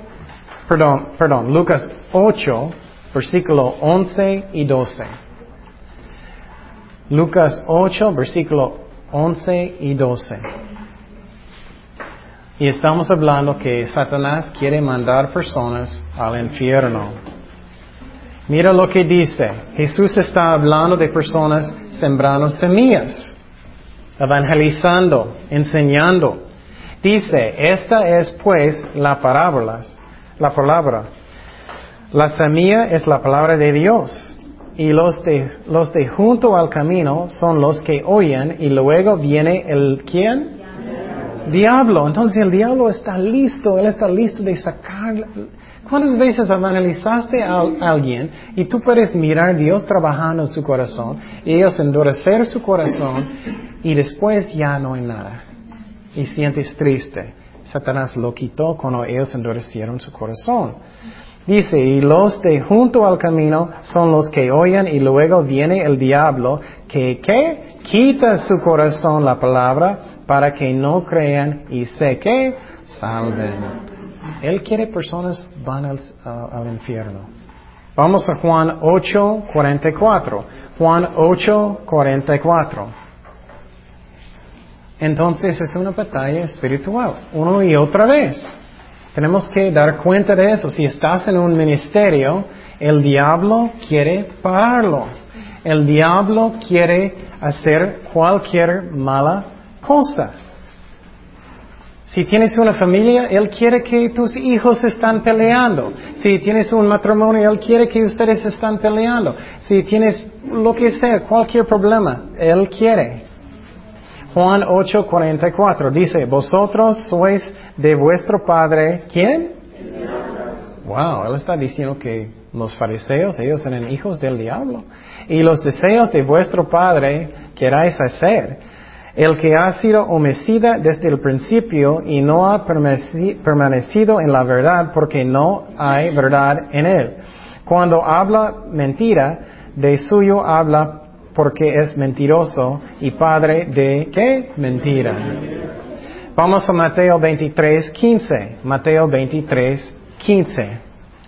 perdón, perdón, Lucas 8, versículo 11 y 12. Lucas 8, versículo 11 y 12. Y estamos hablando que Satanás quiere mandar personas al infierno. Mira lo que dice. Jesús está hablando de personas sembrando semillas, evangelizando, enseñando. Dice, esta es pues la parábola, la palabra. La semilla es la palabra de Dios. Y los de, los de junto al camino son los que oyen y luego viene el quién? Diablo. Entonces el diablo está listo, él está listo de sacar. ¿Cuántas veces analizaste a alguien y tú puedes mirar a Dios trabajando en su corazón y ellos endurecer su corazón y después ya no hay nada y sientes triste? Satanás lo quitó cuando ellos endurecieron su corazón. Dice, y los de junto al camino son los que oyen y luego viene el diablo que. Quita su corazón la palabra para que no crean y se que salven. Él quiere personas van al, al infierno. Vamos a Juan 8, 44. Juan 8, 44. Entonces es una batalla espiritual, uno y otra vez. Tenemos que dar cuenta de eso. Si estás en un ministerio El diablo quiere pararlo. El diablo quiere hacer cualquier mala cosa. Si tienes una familia, Él quiere que tus hijos están peleando. Si tienes un matrimonio, Él quiere que ustedes están peleando. Si tienes lo que sea, cualquier problema, Él quiere. Juan 8:44 dice, vosotros sois de vuestro padre, ¿quién? Wow, Él está diciendo que los fariseos, ellos eran hijos del diablo. Y los deseos de vuestro padre queráis hacer. El que ha sido homicida desde el principio y no ha permanecido en la verdad porque no hay verdad en él. Cuando habla mentira, de suyo habla porque es mentiroso y padre de qué? Mentira. Vamos a Mateo 23, 15. Mateo 23, 15.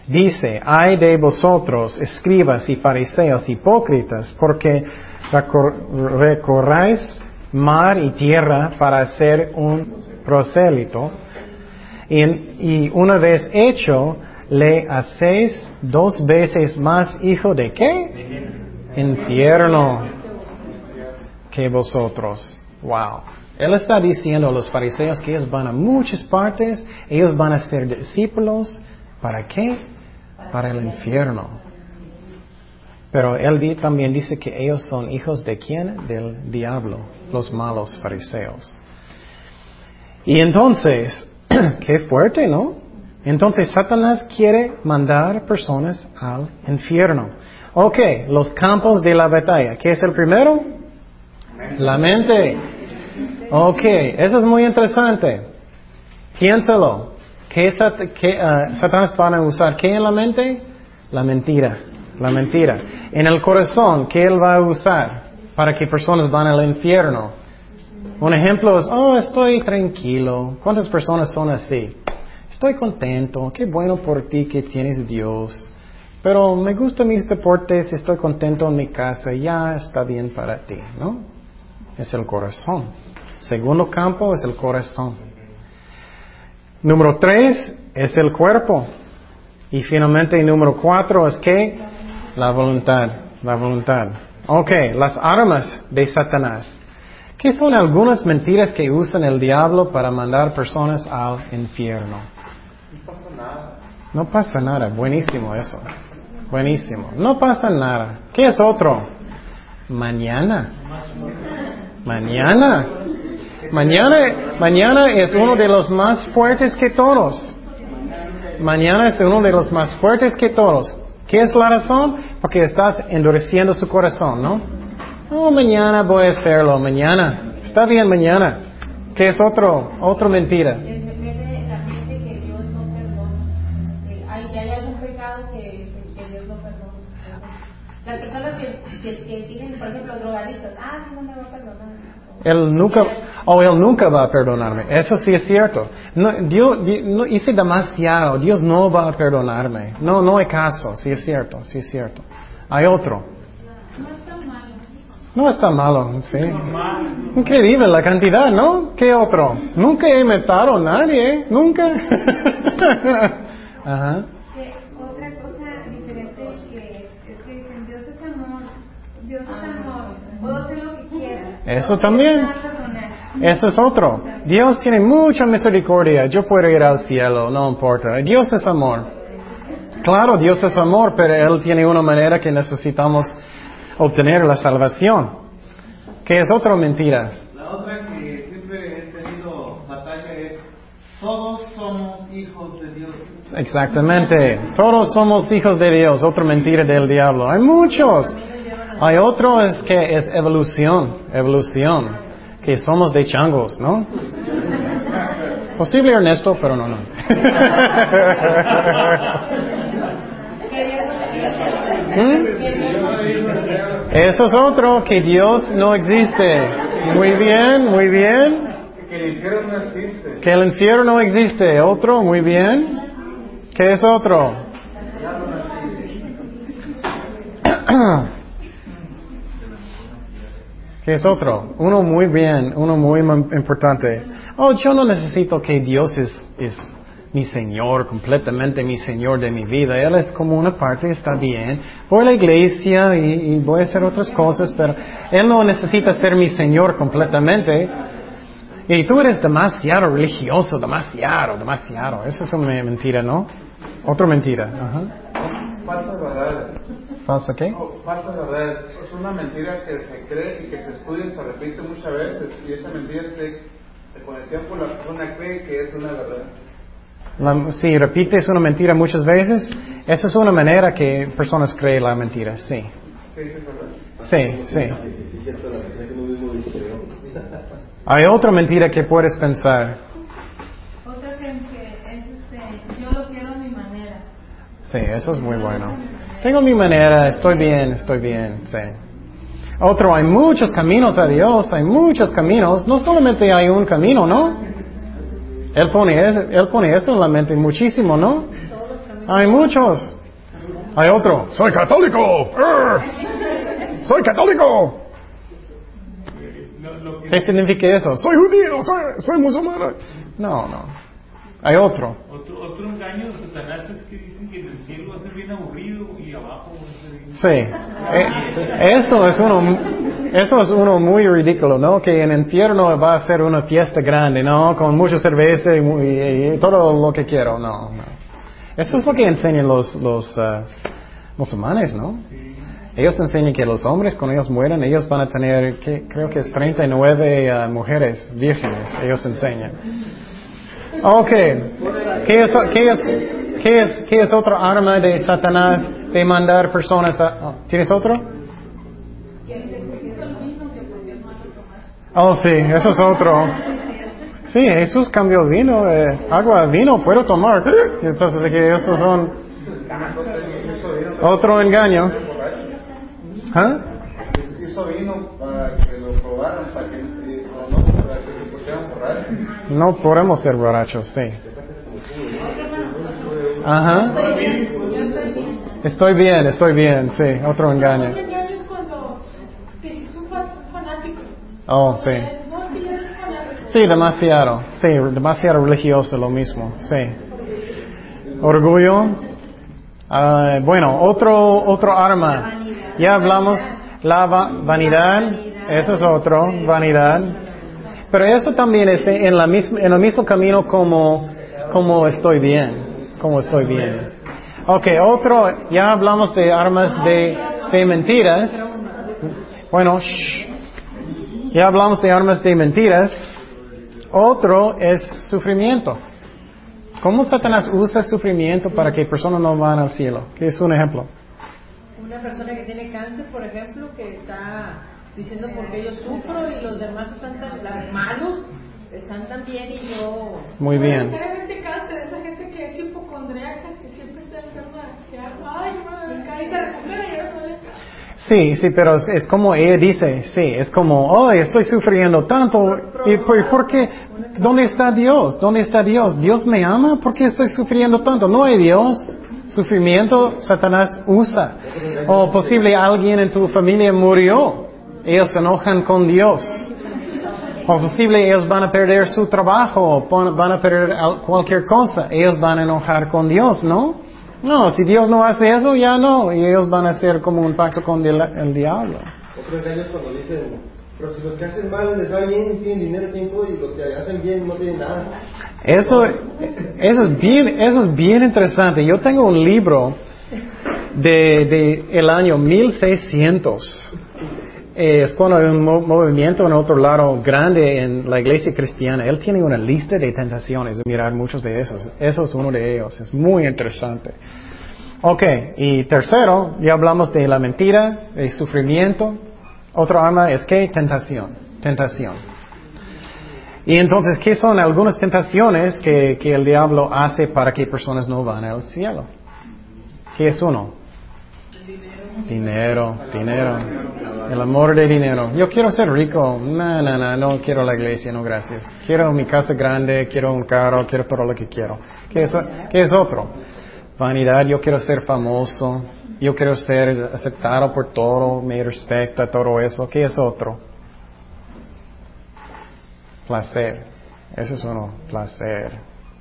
Dice, ay de vosotros, escribas y fariseos hipócritas, porque recorráis mar y tierra para ser un prosélito. Y, una vez hecho, le hacéis dos veces más hijo de qué? Infierno que vosotros. Wow. Él está diciendo a los fariseos que ellos van a muchas partes, ellos van a ser discípulos. ¿Para qué? Para el infierno. Pero él también dice que ellos son hijos de quién? Del diablo, los malos fariseos. Y entonces, qué fuerte, ¿no? Entonces Satanás quiere mandar personas al infierno. Ok, los campos de la batalla. ¿Qué es el primero? La mente. Ok, eso es muy interesante. Piénsalo. ¿Qué, uh, Satanás va a usar? ¿Qué en la mente? La mentira la mentira. En el corazón, ¿qué Él va a usar para que personas van al infierno? Un ejemplo es, oh, estoy tranquilo. ¿Cuántas personas son así? Estoy contento, qué bueno por ti que tienes Dios. Pero me gustan mis deportes, estoy contento en mi casa, ya está bien para ti, ¿no? Es el corazón. Segundo campo es el corazón. Número tres es el cuerpo. Y finalmente número cuatro es que la voluntad, la voluntad. Ok, las armas de Satanás. ¿Qué son algunas mentiras que usan el diablo para mandar personas al infierno? No pasa nada. No pasa nada, buenísimo eso. Buenísimo. No pasa nada. ¿Qué es otro? Mañana. Mañana. Mañana, mañana es uno de los más fuertes que todos. Mañana es uno de los más fuertes que todos. ¿Qué es la razón? Porque estás endureciendo su corazón, ¿no? Oh, mañana voy a hacerlo, mañana. Está bien, mañana. ¿Qué es otro, otra mentira? Las personas que, que, que tienen, por ejemplo, drogadictos, ah, no me va a perdonar. Él nunca, oh, Él nunca va a perdonarme. Eso sí es cierto. No, Dios, no, hice demasiado. Dios no va a perdonarme. No, no hay caso. Sí es cierto, sí es cierto. Hay otro. No está malo, sí. Increíble la cantidad, ¿no? ¿Qué otro? Nunca he matado a nadie, nunca. Ajá. Otra cosa diferente que es que dicen Dios es amor, Dios es amor, puedo hacer lo que quiera. Eso también. Eso es otro. Dios tiene mucha misericordia. Yo puedo ir al cielo, no importa. Dios es amor. Claro, Dios es amor, pero Él tiene una manera que necesitamos obtener la salvación. ¿Qué es otra mentira? La otra que siempre he tenido batalla es, todos somos hijos de Dios. Exactamente, todos somos hijos de Dios. Otra mentira del diablo. Hay muchos. Hay otro es que es evolución, evolución, que somos de changos, ¿no? Posible Ernesto, pero no, no. ¿Mm? Eso es otro, que Dios no existe. Muy bien, muy bien. Que el infierno no existe. Que el infierno no existe. Otro, muy bien. ¿Qué es otro? ¿Qué es otro? Uno muy bien, uno muy importante. Oh, yo no necesito que Dios es, es mi Señor, completamente mi Señor de mi vida. Él es como una parte, está bien. Voy a la iglesia y, voy a hacer otras cosas, pero Él no necesita ser mi Señor completamente. Y tú eres demasiado religioso, demasiado, demasiado. Eso es una mentira, ¿no? Otra mentira. Falsas verdades. ¿Falsa qué? No, falsas verdades. Es una mentira que se cree y que se estudia y se repite muchas veces. Y esa mentira es que con el tiempo la persona cree que es una verdad. La- si repites una mentira muchas veces, esa es una manera que personas creen la mentira, sí. Sí, sí. Hay otra mentira que puedes pensar. Otra que, que es este, yo lo quiero a mi manera. Sí, eso es muy bueno. Tengo mi manera, estoy bien, estoy bien, sí. Otro, hay muchos caminos a Dios, hay muchos caminos, no solamente hay un camino, ¿no? Él pone, eso- él pone eso en la mente muchísimo, ¿no? Hay muchos. Hay otro, soy católico. ¡Arr! Soy católico. ¿Qué significa eso? Soy judío, soy, soy musulmán. No, no. Hay otro. otro, otro engaño de Satanás es que dicen que en el cielo va a ser bien aburrido y abajo va a ser bien... Sí. Eh, eso es uno, eso es uno muy ridículo, ¿no? Que en el infierno va a ser una fiesta grande, ¿no? Con mucha cerveza y, y- y todo lo que quiero. No, no. Eso es lo que enseñan los, los ah, musulmanes, ¿no? Ellos enseñan que los hombres, cuando ellos mueren, ellos van a tener, que, creo que es 39 ah, mujeres vírgenes, ellos enseñan. Ok. ¿Qué es, qué, es, qué, es, ¿Qué es otra arma de Satanás de mandar personas a... oh, ¿Tienes otro? Oh, sí, eso es otro. Sí, Jesús cambió vino, eh, agua vino, puedo tomar. Entonces, que estos son otro engaño. ¿Ah? Hizo vino para que lo probaran, para que, eh, no, para que se pusieran borrachos. No podemos ser borrachos, sí. Ajá. Estoy bien, estoy bien, sí, otro engaño. Oh, sí. Eh. Sí, demasiado. Sí, demasiado religioso lo mismo. Sí. Orgullo. Ah, bueno, otro otro arma. Ya hablamos la va- vanidad. Eso es otro, vanidad. Pero eso también es en la misma en el mismo camino como como estoy bien, como estoy bien. Ok, otro. Ya hablamos de armas de de mentiras. Bueno, shh. ya hablamos de armas de mentiras. Otro es sufrimiento. ¿Cómo Satanás usa sufrimiento para que personas no van al cielo? ¿Qué es un ejemplo? Una persona que tiene cáncer, por ejemplo, que está diciendo porque yo sufro y los demás están tan las malos están tan bien y yo Muy bien. Necesariamente cáncer, esa gente que es hipocondriaca, que siempre está enferma, que ay, y se recupera Sí, sí, pero es, es como ella dice, sí, es como, oh, estoy sufriendo tanto. ¿Y por, por qué? ¿Dónde está Dios? ¿Dónde está Dios? ¿Dios me ama? ¿Por qué estoy sufriendo tanto? No hay Dios. Sufrimiento Satanás usa. O posible alguien en tu familia murió. Ellos se enojan con Dios. O posible ellos van a perder su trabajo, van a perder al- cualquier cosa. Ellos van a enojar con Dios, ¿no? No, si Dios no hace eso, ya no. Y ellos van a hacer como un pacto con el, el diablo. Otro engaño es cuando dicen, pero si los que hacen mal les va bien, tienen dinero, tienen todo, y los que hacen bien no tienen nada. Eso, eso es bien, eso es bien interesante. Yo tengo un libro de, de el año 1600. Eh, es cuando hay un mo- movimiento en otro lado grande en la iglesia cristiana. Él tiene una lista de tentaciones, de mirar muchos de esos. Eso es uno de ellos. Es muy interesante. Ok, y tercero, ya hablamos de la mentira, el sufrimiento. Otro arma es que tentación, tentación. Y entonces, ¿qué son algunas tentaciones que, que el diablo hace para que personas no van al cielo? ¿Qué es uno? Dinero, dinero. El amor de dinero. Yo quiero ser rico. No, no, no, no quiero la iglesia, no, gracias. Quiero mi casa grande, quiero un carro, quiero todo lo que quiero. ¿Qué es, qué es otro? Vanidad, yo quiero ser famoso. Yo quiero ser aceptado por todo, me respecta, todo eso. ¿Qué es otro? Placer. Eso es uno, placer.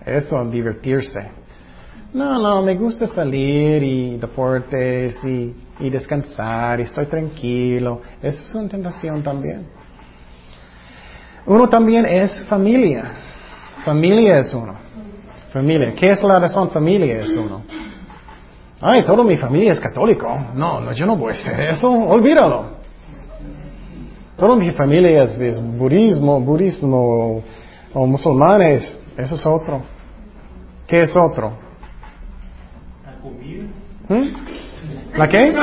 Eso, divertirse. No, no, me gusta salir y deportes y, y descansar y estoy tranquilo. Eso es una tentación también. Uno también es familia. Familia es uno. Familia. ¿Qué es la razón? Familia es uno. Ay, toda mi familia es católico. No, no, yo no voy a hacer eso. Olvídalo. Toda mi familia es, budismo, budismo o musulmanes. Eso es otro. ¿Qué es otro? ¿Mm? ¿La qué?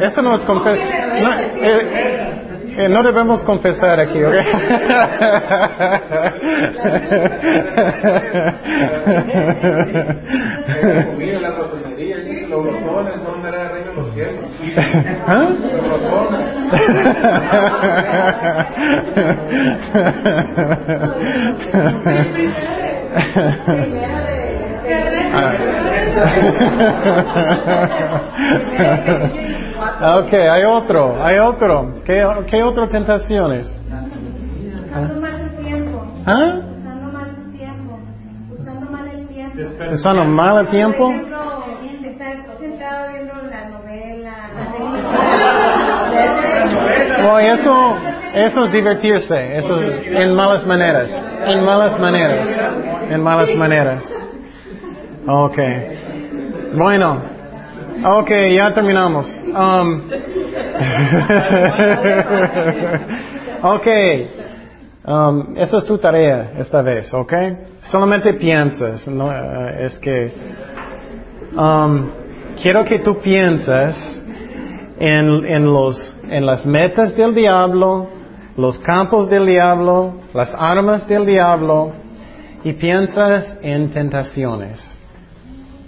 Eso no es confesar. No, eh, eh, no debemos confesar aquí, ¿ok? ¿Ah? Ah, ok, hay otro, hay otro. ¿Qué, qué otras tentaciones? Usando mal el tiempo. ¿Ah? Usando mal el tiempo. Usando mal el tiempo. ¿Usando mal el tiempo? La Oh, eso, eso es divertirse, eso es en malas maneras, en malas maneras, en malas maneras. Ok. Bueno, ok, ya terminamos. Um, ok, um, eso es tu tarea esta vez, ok? Solamente piensas, no, eh, es que um, quiero que tú piensas en, en, los, en las metas del diablo, los campos del diablo, las armas del diablo, y piensas en tentaciones.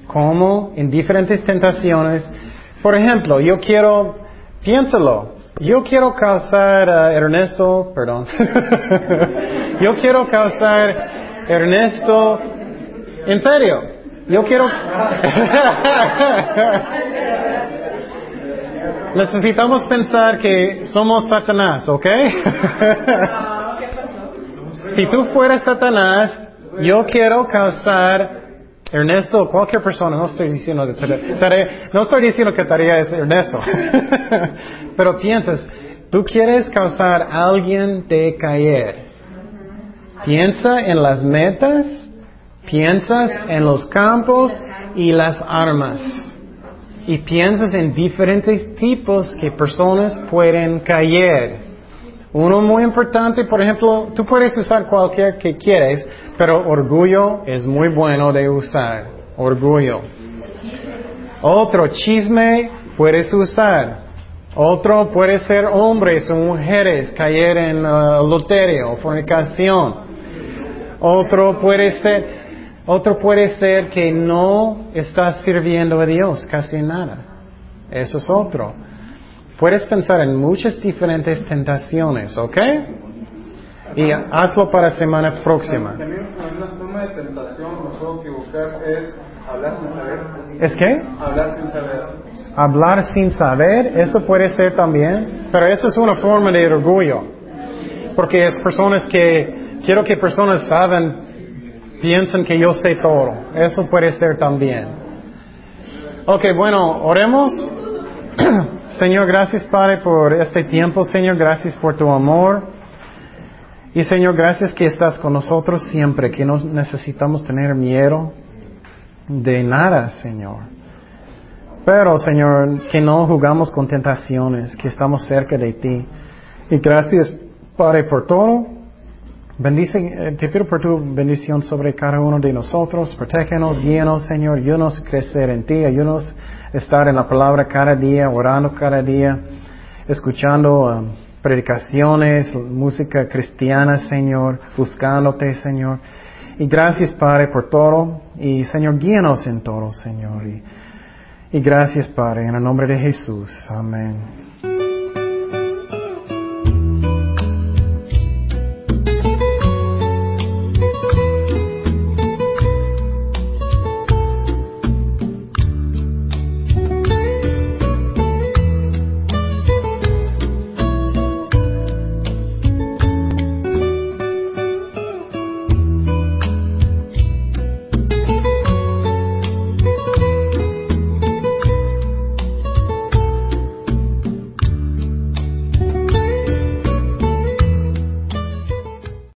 ¿Cómo? En diferentes tentaciones. Por ejemplo, yo quiero, piénsalo, yo quiero causar a Ernesto, perdón, yo quiero causar Ernesto, en serio, yo quiero... Necesitamos pensar que somos Satanás, ¿ok? si tú fueras Satanás, yo quiero causar Ernesto, cualquier persona, no estoy diciendo, tarea, no estoy diciendo que tarea es Ernesto, pero piensas, tú quieres causar a alguien de caer. Piensa en las metas, piensas en los campos y las armas. Y piensas en diferentes tipos que personas pueden caer. Uno muy importante, por ejemplo, tú puedes usar cualquier que quieres, pero orgullo es muy bueno de usar. Orgullo. Otro chisme puedes usar. Otro puede ser hombres o mujeres caer en uh, adulterio o fornicación. Otro puede ser, otro puede ser que no estás sirviendo a Dios casi nada. Eso es otro. Puedes pensar en muchas diferentes tentaciones, ¿ok? Y hazlo para semana próxima. También una forma de tentación, no puedo equivocar, es hablar sin saber. ¿Es qué? Hablar sin saber. Hablar sin saber, eso puede ser también, pero eso es una forma de orgullo. Porque es personas que, quiero que personas saben, piensen que yo sé todo. Eso puede ser también. Ok, bueno, oremos. Señor, gracias Padre por este tiempo, Señor, gracias por tu amor. Y Señor, gracias que estás con nosotros siempre, que no necesitamos tener miedo de nada, Señor. Pero, Señor, que no jugamos con tentaciones, que estamos cerca de ti. Y gracias, Padre, por todo. Bendice, eh, te pido por tu bendición sobre cada uno de nosotros. Protégenos, guíanos, Señor. Ayúdanos a crecer en ti. Ayúdanos estar en la palabra cada día, orando cada día, escuchando um, predicaciones, música cristiana, Señor, buscándote, Señor. Y gracias, Padre, por todo. Y, Señor, guíanos en todo, Señor. Y, y gracias, Padre, en el nombre de Jesús. Amén.